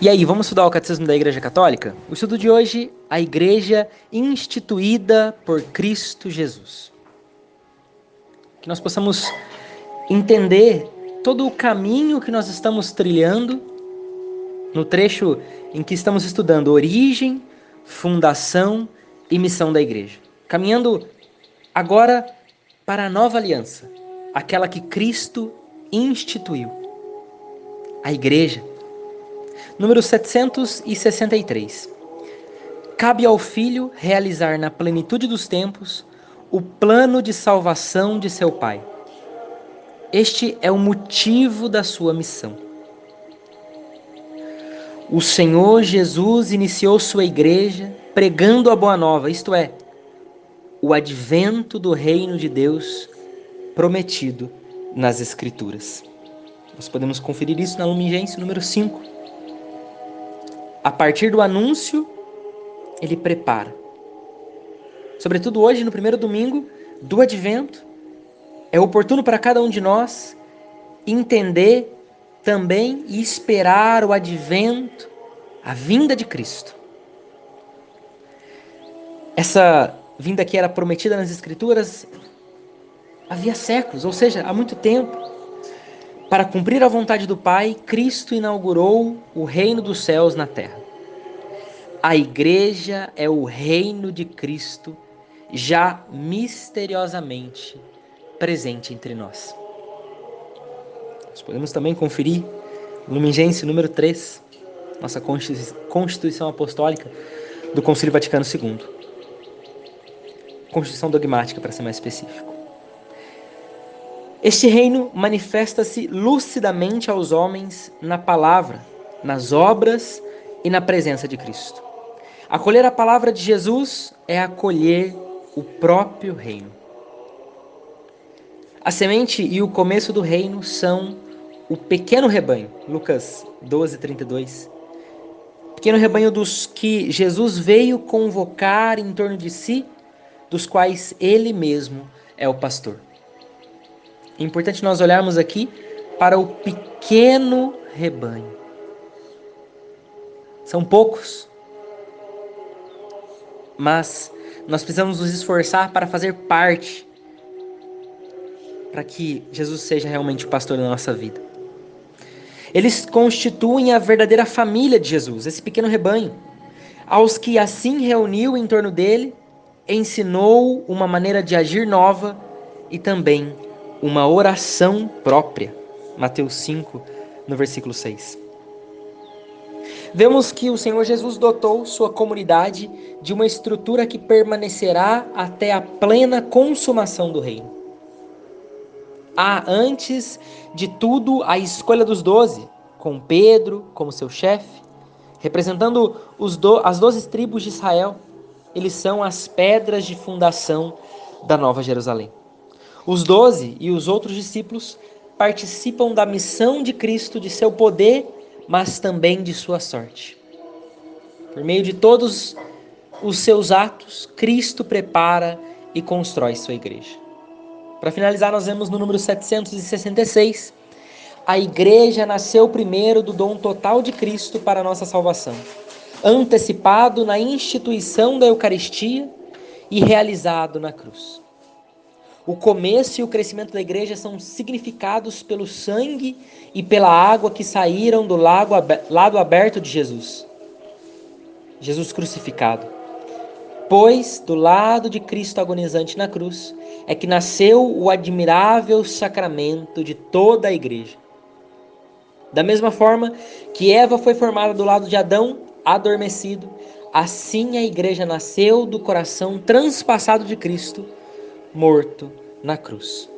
E aí, vamos estudar o Catecismo da Igreja Católica? O estudo de hoje, a Igreja instituída por Cristo Jesus. Que nós possamos entender todo o caminho que nós estamos trilhando no trecho em que estamos estudando origem, fundação e missão da Igreja. Caminhando agora para a nova aliança, aquela que Cristo instituiu. A Igreja Número 763. Cabe ao Filho realizar na plenitude dos tempos o plano de salvação de seu Pai. Este é o motivo da sua missão. O Senhor Jesus iniciou sua igreja pregando a boa nova, isto é, o advento do reino de Deus prometido nas Escrituras. Nós podemos conferir isso na Lumigense número 5 a partir do anúncio, ele prepara. Sobretudo hoje, no primeiro domingo do advento, é oportuno para cada um de nós entender também e esperar o advento, a vinda de Cristo. Essa vinda que era prometida nas Escrituras havia séculos, ou seja, há muito tempo. Para cumprir a vontade do Pai, Cristo inaugurou o reino dos céus na terra. A igreja é o reino de Cristo, já misteriosamente presente entre nós. Nós podemos também conferir Lumigense número 3, nossa Constituição Apostólica do Concílio Vaticano II. Constituição dogmática, para ser mais específico. Este reino manifesta-se lucidamente aos homens na palavra, nas obras e na presença de Cristo. Acolher a palavra de Jesus é acolher o próprio reino. A semente e o começo do reino são o pequeno rebanho, Lucas 12, 32. Pequeno rebanho dos que Jesus veio convocar em torno de si, dos quais ele mesmo é o pastor. É importante nós olharmos aqui para o pequeno rebanho. São poucos, mas nós precisamos nos esforçar para fazer parte, para que Jesus seja realmente o pastor da nossa vida. Eles constituem a verdadeira família de Jesus, esse pequeno rebanho, aos que assim reuniu em torno dele, ensinou uma maneira de agir nova e também uma oração própria. Mateus 5, no versículo 6. Vemos que o Senhor Jesus dotou sua comunidade de uma estrutura que permanecerá até a plena consumação do reino. Há, antes de tudo, a escolha dos doze, com Pedro como seu chefe, representando do, as doze tribos de Israel. Eles são as pedras de fundação da Nova Jerusalém. Os doze e os outros discípulos participam da missão de Cristo, de seu poder, mas também de sua sorte. Por meio de todos os seus atos, Cristo prepara e constrói sua igreja. Para finalizar, nós vemos no número 766, a igreja nasceu primeiro do dom total de Cristo para a nossa salvação, antecipado na instituição da Eucaristia e realizado na cruz. O começo e o crescimento da igreja são significados pelo sangue e pela água que saíram do lago, lado aberto de Jesus. Jesus crucificado. Pois do lado de Cristo agonizante na cruz é que nasceu o admirável sacramento de toda a igreja. Da mesma forma que Eva foi formada do lado de Adão, adormecido, assim a igreja nasceu do coração transpassado de Cristo morto na cruz.